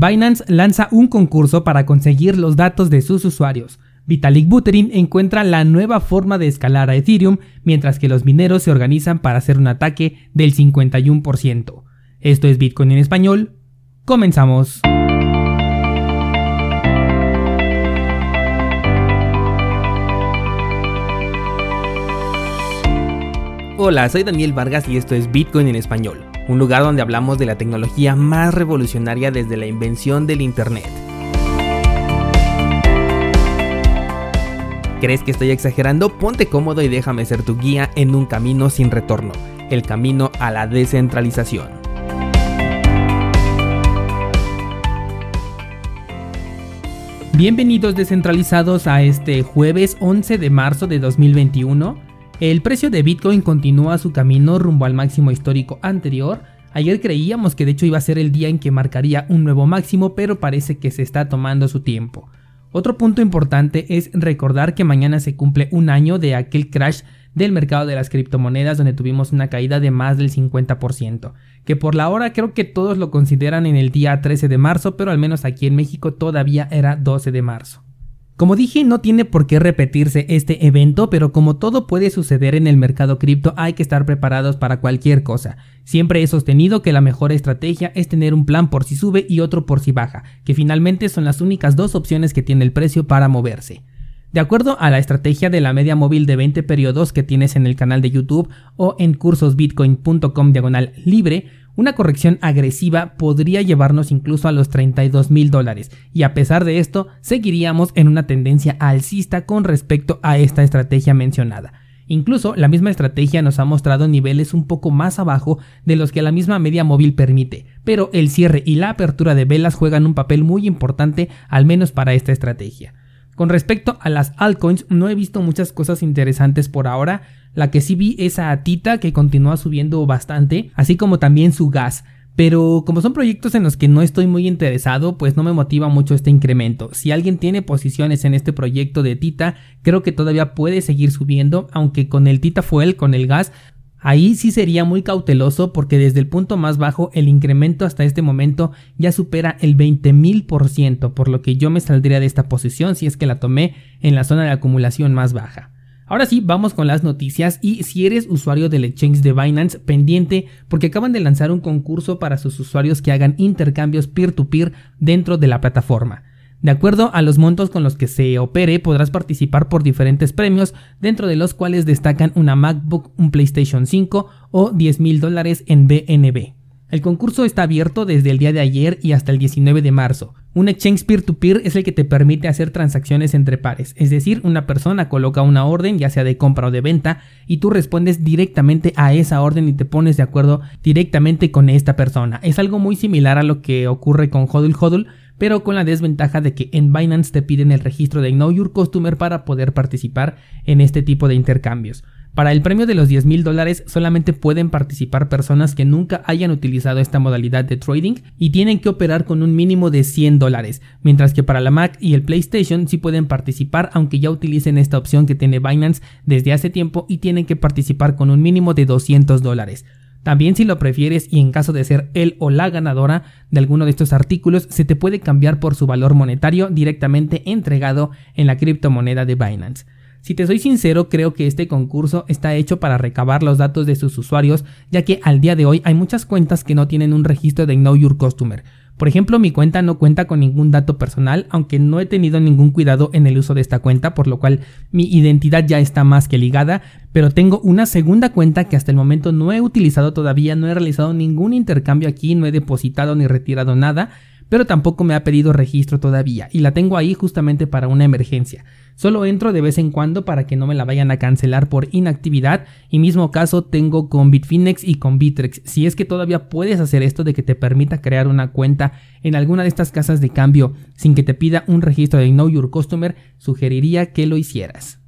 Binance lanza un concurso para conseguir los datos de sus usuarios. Vitalik Buterin encuentra la nueva forma de escalar a Ethereum mientras que los mineros se organizan para hacer un ataque del 51%. Esto es Bitcoin en español. Comenzamos. Hola, soy Daniel Vargas y esto es Bitcoin en español un lugar donde hablamos de la tecnología más revolucionaria desde la invención del Internet. ¿Crees que estoy exagerando? Ponte cómodo y déjame ser tu guía en un camino sin retorno, el camino a la descentralización. Bienvenidos descentralizados a este jueves 11 de marzo de 2021 el precio de Bitcoin continúa su camino rumbo al máximo histórico anterior. Ayer creíamos que de hecho iba a ser el día en que marcaría un nuevo máximo, pero parece que se está tomando su tiempo. Otro punto importante es recordar que mañana se cumple un año de aquel crash del mercado de las criptomonedas donde tuvimos una caída de más del 50%, que por la hora creo que todos lo consideran en el día 13 de marzo, pero al menos aquí en México todavía era 12 de marzo. Como dije, no tiene por qué repetirse este evento, pero como todo puede suceder en el mercado cripto, hay que estar preparados para cualquier cosa. Siempre he sostenido que la mejor estrategia es tener un plan por si sube y otro por si baja, que finalmente son las únicas dos opciones que tiene el precio para moverse. De acuerdo a la estrategia de la media móvil de 20 periodos que tienes en el canal de YouTube o en cursosbitcoin.com diagonal libre, una corrección agresiva podría llevarnos incluso a los 32 mil dólares y a pesar de esto seguiríamos en una tendencia alcista con respecto a esta estrategia mencionada. Incluso la misma estrategia nos ha mostrado niveles un poco más abajo de los que la misma media móvil permite, pero el cierre y la apertura de velas juegan un papel muy importante al menos para esta estrategia. Con respecto a las altcoins, no he visto muchas cosas interesantes por ahora. La que sí vi es a Tita, que continúa subiendo bastante, así como también su gas. Pero como son proyectos en los que no estoy muy interesado, pues no me motiva mucho este incremento. Si alguien tiene posiciones en este proyecto de Tita, creo que todavía puede seguir subiendo, aunque con el Tita Fuel, con el gas, Ahí sí sería muy cauteloso porque desde el punto más bajo el incremento hasta este momento ya supera el 20.000%, por lo que yo me saldría de esta posición si es que la tomé en la zona de acumulación más baja. Ahora sí, vamos con las noticias y si eres usuario del exchange de Binance, pendiente porque acaban de lanzar un concurso para sus usuarios que hagan intercambios peer to -peer dentro de la plataforma. De acuerdo a los montos con los que se opere, podrás participar por diferentes premios, dentro de los cuales destacan una MacBook, un PlayStation 5 o 10 mil dólares en BNB. El concurso está abierto desde el día de ayer y hasta el 19 de marzo. Un exchange peer-to-peer es el que te permite hacer transacciones entre pares, es decir, una persona coloca una orden, ya sea de compra o de venta, y tú respondes directamente a esa orden y te pones de acuerdo directamente con esta persona. Es algo muy similar a lo que ocurre con Hodl Hodl, pero con la desventaja de que en Binance te piden el registro de Know Your Customer para poder participar en este tipo de intercambios. Para el premio de los 10 mil dólares solamente pueden participar personas que nunca hayan utilizado esta modalidad de trading y tienen que operar con un mínimo de 100 dólares, mientras que para la Mac y el PlayStation sí pueden participar aunque ya utilicen esta opción que tiene Binance desde hace tiempo y tienen que participar con un mínimo de 200 dólares. También si lo prefieres y en caso de ser él o la ganadora de alguno de estos artículos, se te puede cambiar por su valor monetario directamente entregado en la criptomoneda de Binance. Si te soy sincero, creo que este concurso está hecho para recabar los datos de sus usuarios, ya que al día de hoy hay muchas cuentas que no tienen un registro de Know Your Customer, por ejemplo, mi cuenta no cuenta con ningún dato personal, aunque no he tenido ningún cuidado en el uso de esta cuenta, por lo cual mi identidad ya está más que ligada, pero tengo una segunda cuenta que hasta el momento no he utilizado todavía, no he realizado ningún intercambio aquí, no he depositado ni retirado nada, pero tampoco me ha pedido registro todavía y la tengo ahí justamente para una emergencia. Solo entro de vez en cuando para que no me la vayan a cancelar por inactividad y mismo caso tengo con Bitfinex y con Bitrex. Si es que todavía puedes hacer esto de que te permita crear una cuenta en alguna de estas casas de cambio sin que te pida un registro de Know Your Customer, sugeriría que lo hicieras.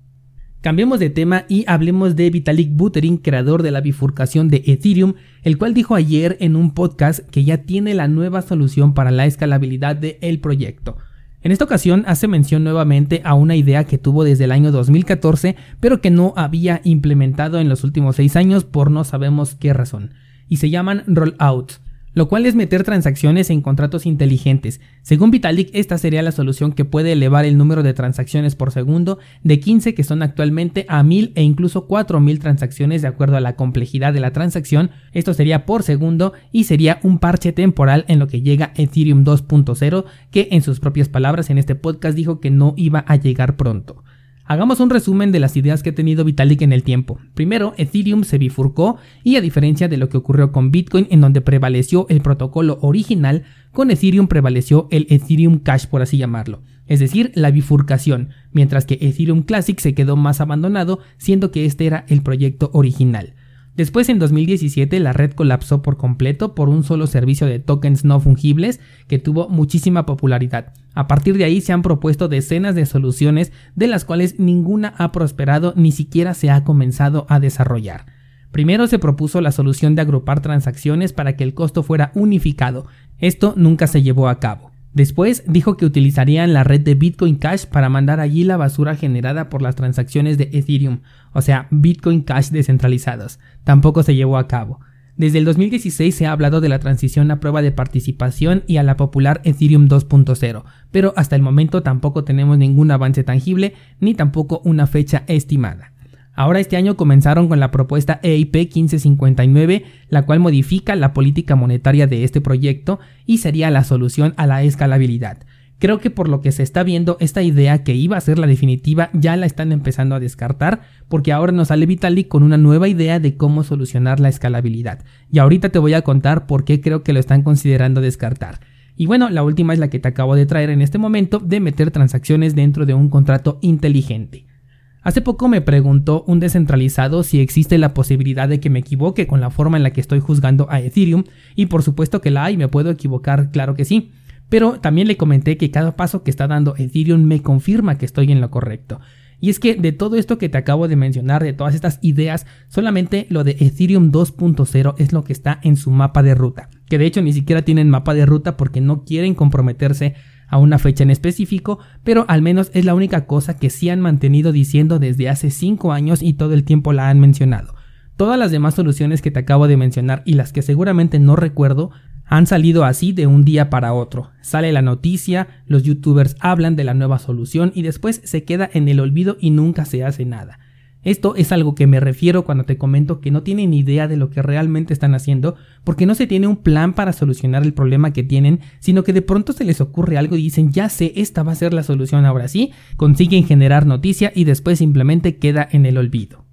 Cambiemos de tema y hablemos de Vitalik Buterin, creador de la bifurcación de Ethereum, el cual dijo ayer en un podcast que ya tiene la nueva solución para la escalabilidad del proyecto. En esta ocasión hace mención nuevamente a una idea que tuvo desde el año 2014, pero que no había implementado en los últimos 6 años por no sabemos qué razón, y se llaman rollouts. Lo cual es meter transacciones en contratos inteligentes. Según Vitalik, esta sería la solución que puede elevar el número de transacciones por segundo de 15 que son actualmente a 1000 e incluso 4000 transacciones de acuerdo a la complejidad de la transacción. Esto sería por segundo y sería un parche temporal en lo que llega Ethereum 2.0, que en sus propias palabras en este podcast dijo que no iba a llegar pronto. Hagamos un resumen de las ideas que ha tenido Vitalik en el tiempo. Primero, Ethereum se bifurcó y a diferencia de lo que ocurrió con Bitcoin en donde prevaleció el protocolo original, con Ethereum prevaleció el Ethereum Cash por así llamarlo, es decir, la bifurcación, mientras que Ethereum Classic se quedó más abandonado siendo que este era el proyecto original. Después, en 2017, la red colapsó por completo por un solo servicio de tokens no fungibles que tuvo muchísima popularidad. A partir de ahí se han propuesto decenas de soluciones de las cuales ninguna ha prosperado ni siquiera se ha comenzado a desarrollar. Primero se propuso la solución de agrupar transacciones para que el costo fuera unificado. Esto nunca se llevó a cabo. Después dijo que utilizarían la red de Bitcoin Cash para mandar allí la basura generada por las transacciones de Ethereum, o sea, Bitcoin Cash descentralizados. Tampoco se llevó a cabo. Desde el 2016 se ha hablado de la transición a prueba de participación y a la popular Ethereum 2.0, pero hasta el momento tampoco tenemos ningún avance tangible ni tampoco una fecha estimada. Ahora este año comenzaron con la propuesta EIP 1559, la cual modifica la política monetaria de este proyecto y sería la solución a la escalabilidad. Creo que por lo que se está viendo, esta idea que iba a ser la definitiva ya la están empezando a descartar, porque ahora nos sale Vitalik con una nueva idea de cómo solucionar la escalabilidad. Y ahorita te voy a contar por qué creo que lo están considerando descartar. Y bueno, la última es la que te acabo de traer en este momento de meter transacciones dentro de un contrato inteligente. Hace poco me preguntó un descentralizado si existe la posibilidad de que me equivoque con la forma en la que estoy juzgando a Ethereum y por supuesto que la hay, me puedo equivocar, claro que sí. Pero también le comenté que cada paso que está dando Ethereum me confirma que estoy en lo correcto. Y es que de todo esto que te acabo de mencionar, de todas estas ideas, solamente lo de Ethereum 2.0 es lo que está en su mapa de ruta. Que de hecho ni siquiera tienen mapa de ruta porque no quieren comprometerse a una fecha en específico, pero al menos es la única cosa que sí han mantenido diciendo desde hace 5 años y todo el tiempo la han mencionado. Todas las demás soluciones que te acabo de mencionar y las que seguramente no recuerdo han salido así de un día para otro. Sale la noticia, los youtubers hablan de la nueva solución y después se queda en el olvido y nunca se hace nada. Esto es algo que me refiero cuando te comento que no tienen idea de lo que realmente están haciendo, porque no se tiene un plan para solucionar el problema que tienen, sino que de pronto se les ocurre algo y dicen, ya sé, esta va a ser la solución ahora sí, consiguen generar noticia y después simplemente queda en el olvido.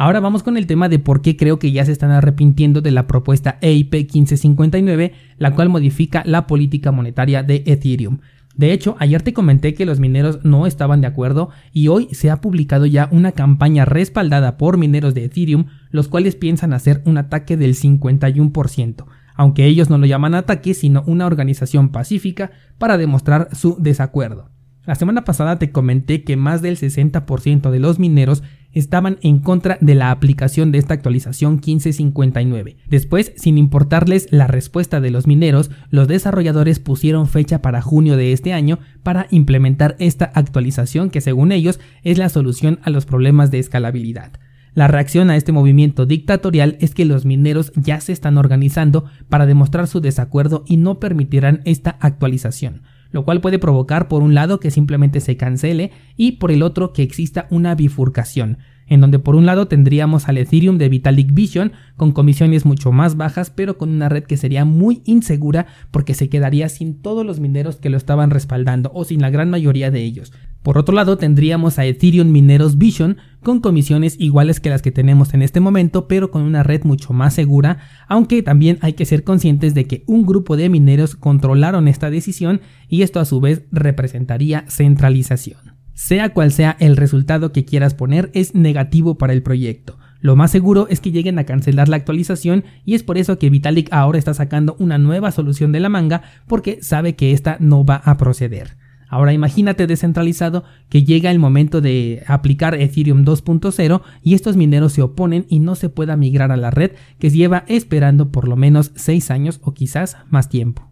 Ahora vamos con el tema de por qué creo que ya se están arrepintiendo de la propuesta EIP 1559, la cual modifica la política monetaria de Ethereum. De hecho, ayer te comenté que los mineros no estaban de acuerdo y hoy se ha publicado ya una campaña respaldada por mineros de Ethereum, los cuales piensan hacer un ataque del 51%, aunque ellos no lo llaman ataque, sino una organización pacífica para demostrar su desacuerdo. La semana pasada te comenté que más del 60% de los mineros estaban en contra de la aplicación de esta actualización 1559. Después, sin importarles la respuesta de los mineros, los desarrolladores pusieron fecha para junio de este año para implementar esta actualización que según ellos es la solución a los problemas de escalabilidad. La reacción a este movimiento dictatorial es que los mineros ya se están organizando para demostrar su desacuerdo y no permitirán esta actualización lo cual puede provocar por un lado que simplemente se cancele y por el otro que exista una bifurcación, en donde por un lado tendríamos al Ethereum de Vitalik Vision con comisiones mucho más bajas, pero con una red que sería muy insegura porque se quedaría sin todos los mineros que lo estaban respaldando o sin la gran mayoría de ellos. Por otro lado, tendríamos a Ethereum Mineros Vision con comisiones iguales que las que tenemos en este momento, pero con una red mucho más segura, aunque también hay que ser conscientes de que un grupo de mineros controlaron esta decisión y esto a su vez representaría centralización. Sea cual sea el resultado que quieras poner, es negativo para el proyecto. Lo más seguro es que lleguen a cancelar la actualización y es por eso que Vitalik ahora está sacando una nueva solución de la manga porque sabe que esta no va a proceder. Ahora imagínate descentralizado que llega el momento de aplicar Ethereum 2.0 y estos mineros se oponen y no se pueda migrar a la red que lleva esperando por lo menos 6 años o quizás más tiempo.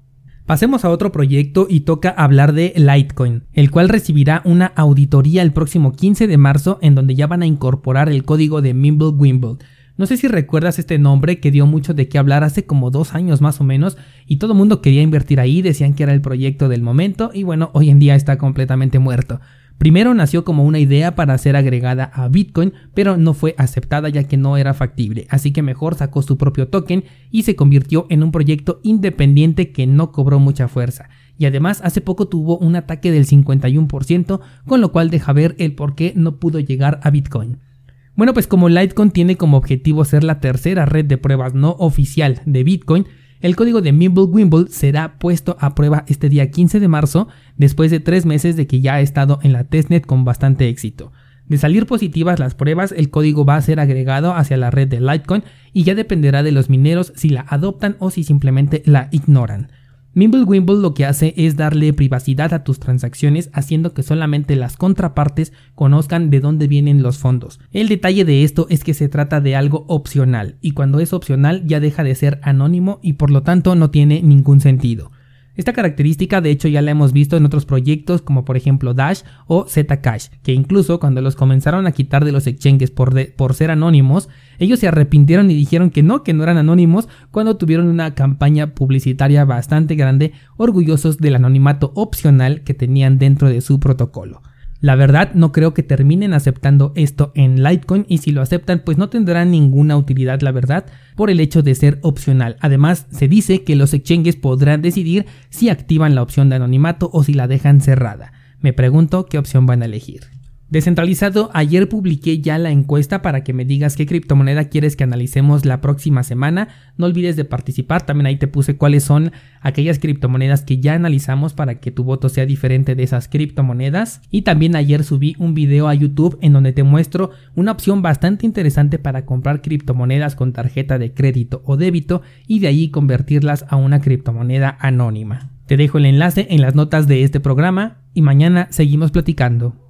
Pasemos a otro proyecto y toca hablar de Litecoin, el cual recibirá una auditoría el próximo 15 de marzo en donde ya van a incorporar el código de Mimblewimble No sé si recuerdas este nombre que dio mucho de qué hablar hace como dos años más o menos y todo el mundo quería invertir ahí, decían que era el proyecto del momento y bueno, hoy en día está completamente muerto. Primero nació como una idea para ser agregada a Bitcoin, pero no fue aceptada ya que no era factible, así que mejor sacó su propio token y se convirtió en un proyecto independiente que no cobró mucha fuerza. Y además hace poco tuvo un ataque del 51%, con lo cual deja ver el por qué no pudo llegar a Bitcoin. Bueno, pues como Litecoin tiene como objetivo ser la tercera red de pruebas no oficial de Bitcoin, el código de Mimblewimble será puesto a prueba este día 15 de marzo, después de tres meses de que ya ha estado en la testnet con bastante éxito. De salir positivas las pruebas, el código va a ser agregado hacia la red de Litecoin y ya dependerá de los mineros si la adoptan o si simplemente la ignoran. Mimblewimble lo que hace es darle privacidad a tus transacciones haciendo que solamente las contrapartes conozcan de dónde vienen los fondos. El detalle de esto es que se trata de algo opcional y cuando es opcional ya deja de ser anónimo y por lo tanto no tiene ningún sentido. Esta característica de hecho ya la hemos visto en otros proyectos como por ejemplo Dash o Zcash, que incluso cuando los comenzaron a quitar de los exchanges por, por ser anónimos, ellos se arrepintieron y dijeron que no, que no eran anónimos cuando tuvieron una campaña publicitaria bastante grande, orgullosos del anonimato opcional que tenían dentro de su protocolo. La verdad no creo que terminen aceptando esto en Litecoin y si lo aceptan pues no tendrán ninguna utilidad la verdad por el hecho de ser opcional. Además se dice que los exchanges podrán decidir si activan la opción de anonimato o si la dejan cerrada. Me pregunto qué opción van a elegir. Descentralizado, ayer publiqué ya la encuesta para que me digas qué criptomoneda quieres que analicemos la próxima semana. No olvides de participar, también ahí te puse cuáles son aquellas criptomonedas que ya analizamos para que tu voto sea diferente de esas criptomonedas. Y también ayer subí un video a YouTube en donde te muestro una opción bastante interesante para comprar criptomonedas con tarjeta de crédito o débito y de ahí convertirlas a una criptomoneda anónima. Te dejo el enlace en las notas de este programa y mañana seguimos platicando.